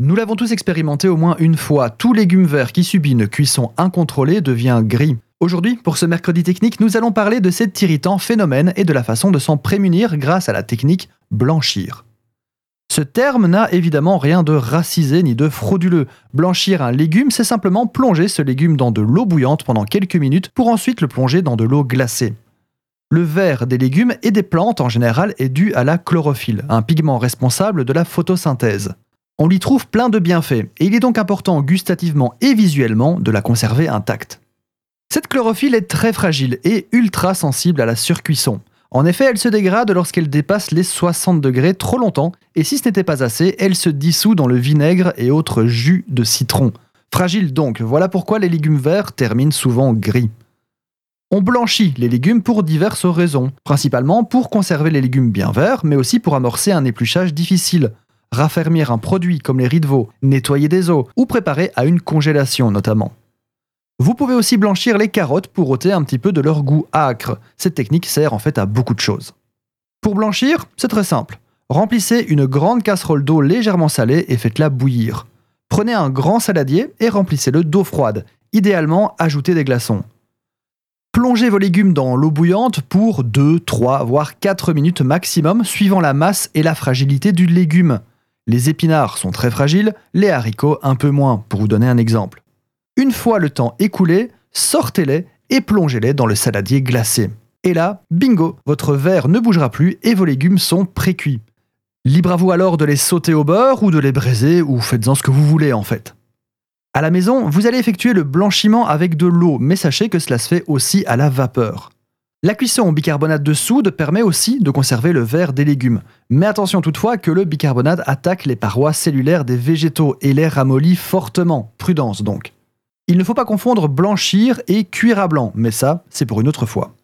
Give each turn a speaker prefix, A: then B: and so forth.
A: Nous l'avons tous expérimenté au moins une fois, tout légume vert qui subit une cuisson incontrôlée devient gris. Aujourd'hui, pour ce mercredi technique, nous allons parler de cet irritant phénomène et de la façon de s'en prémunir grâce à la technique blanchir. Ce terme n'a évidemment rien de racisé ni de frauduleux. Blanchir un légume, c'est simplement plonger ce légume dans de l'eau bouillante pendant quelques minutes pour ensuite le plonger dans de l'eau glacée. Le vert des légumes et des plantes en général est dû à la chlorophylle, un pigment responsable de la photosynthèse. On lui trouve plein de bienfaits, et il est donc important gustativement et visuellement de la conserver intacte. Cette chlorophylle est très fragile et ultra sensible à la surcuisson. En effet, elle se dégrade lorsqu'elle dépasse les 60 degrés trop longtemps, et si ce n'était pas assez, elle se dissout dans le vinaigre et autres jus de citron. Fragile donc, voilà pourquoi les légumes verts terminent souvent gris. On blanchit les légumes pour diverses raisons, principalement pour conserver les légumes bien verts, mais aussi pour amorcer un épluchage difficile, raffermir un produit comme les riz de veau, nettoyer des os ou préparer à une congélation notamment. Vous pouvez aussi blanchir les carottes pour ôter un petit peu de leur goût âcre. Cette technique sert en fait à beaucoup de choses. Pour blanchir, c'est très simple. Remplissez une grande casserole d'eau légèrement salée et faites-la bouillir. Prenez un grand saladier et remplissez-le d'eau froide. Idéalement, ajoutez des glaçons. Plongez vos légumes dans l'eau bouillante pour 2, 3, voire 4 minutes maximum, suivant la masse et la fragilité du légume. Les épinards sont très fragiles, les haricots un peu moins, pour vous donner un exemple. Une fois le temps écoulé, sortez-les et plongez-les dans le saladier glacé. Et là, bingo, votre verre ne bougera plus et vos légumes sont précuits. Libre à vous alors de les sauter au beurre ou de les braiser ou faites-en ce que vous voulez en fait. À la maison, vous allez effectuer le blanchiment avec de l'eau, mais sachez que cela se fait aussi à la vapeur. La cuisson au bicarbonate de soude permet aussi de conserver le verre des légumes. Mais attention toutefois que le bicarbonate attaque les parois cellulaires des végétaux et les ramollit fortement. Prudence donc. Il ne faut pas confondre blanchir et cuire à blanc, mais ça, c'est pour une autre fois.